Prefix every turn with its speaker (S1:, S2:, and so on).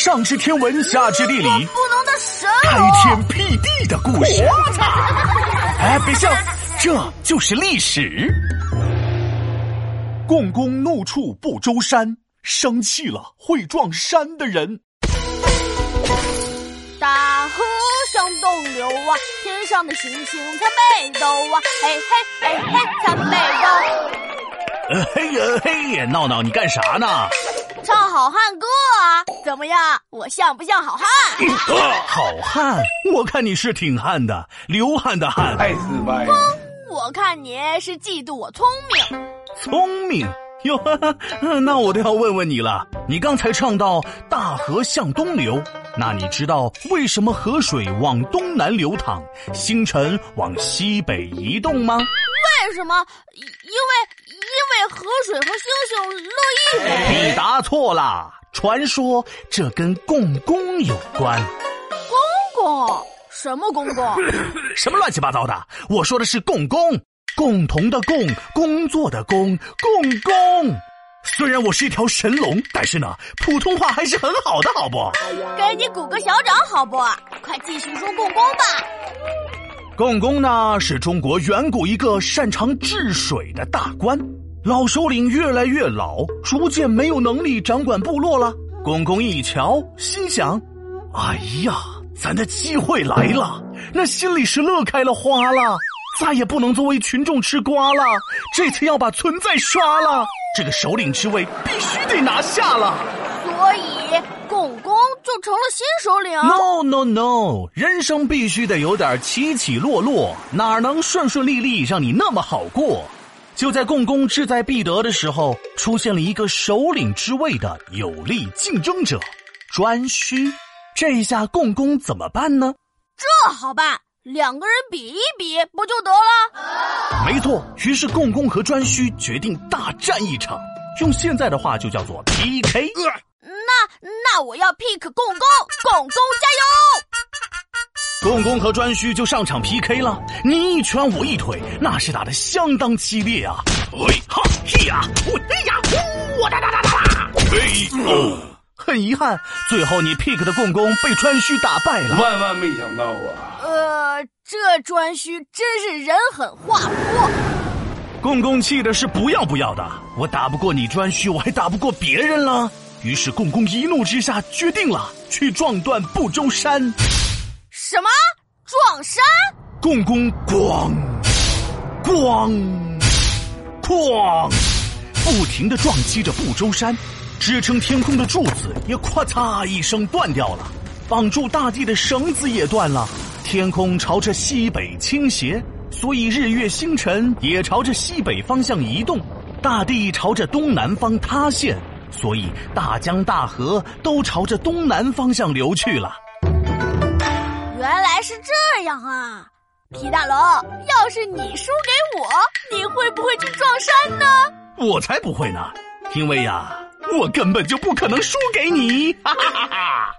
S1: 上知天文，下知地理，
S2: 不能的神
S1: 开天辟地的故事。我 操哎，别笑，这就是历史。共工怒触不周山，生气了会撞山的人。
S2: 大河向东流啊，天上的星星参北斗啊，嘿嘿嘿嘿参北斗。
S1: 呃嘿呀嘿呀，闹闹你干啥呢？
S2: 唱好汉歌啊，怎么样？我像不像好汉？
S1: 好汉，我看你是挺汉的，流汗的汗。
S3: 太失败
S2: 了。我看你是嫉妒我聪明。
S1: 聪明哟，那我都要问问你了。你刚才唱到大河向东流，那你知道为什么河水往东南流淌，星辰往西北移动吗？
S2: 为什么？因为因为河水和星星乐意。
S1: 你答错了。传说这跟共工有关。
S2: 公公？什么公公？
S1: 什么乱七八糟的？我说的是共工。共同的共，工作的工，共工。虽然我是一条神龙，但是呢，普通话还是很好的，好不？
S2: 给你鼓个小掌，好不？快继续说共工吧。
S1: 共工呢，是中国远古一个擅长治水的大官。老首领越来越老，逐渐没有能力掌管部落了。共工一瞧，心想：哎呀，咱的机会来了！那心里是乐开了花了。再也不能作为群众吃瓜了，这次要把存在刷了。这个首领之位必须得拿下了。
S2: 工就成了新首领。
S1: No no no，人生必须得有点起起落落，哪能顺顺利利让你那么好过？就在共工志在必得的时候，出现了一个首领之位的有力竞争者——颛顼。这一下共工怎么办呢？
S2: 这好办。两个人比一比不就得了？
S1: 没错，于是共工和颛顼决定大战一场，用现在的话就叫做 PK。
S2: 那那我要 pick 共工，共工加
S1: 油！共工和颛顼就上场 PK 了，你一拳我一腿，那是打的相当激烈啊！嘿哈嘿呀，嘿呀，我哒哒哒哒哒！嘿哦。很遗憾，最后你 pick 的共工被颛顼打败了。
S3: 万万没想到啊！
S2: 呃，这颛顼真是人狠话不多。
S1: 共工气的是不要不要的，我打不过你颛顼，我还打不过别人了。于是共工一怒之下决定了去撞断不周山。
S2: 什么撞山？
S1: 共工咣咣哐，不停的撞击着不周山。支撑天空的柱子也咔嚓一声断掉了，绑住大地的绳子也断了，天空朝着西北倾斜，所以日月星辰也朝着西北方向移动；大地朝着东南方塌陷，所以大江大河都朝着东南方向流去了。
S2: 原来是这样啊，皮大龙，要是你输给我，你会不会去撞山呢？
S1: 我才不会呢，因为呀。我根本就不可能输给你，哈哈哈哈。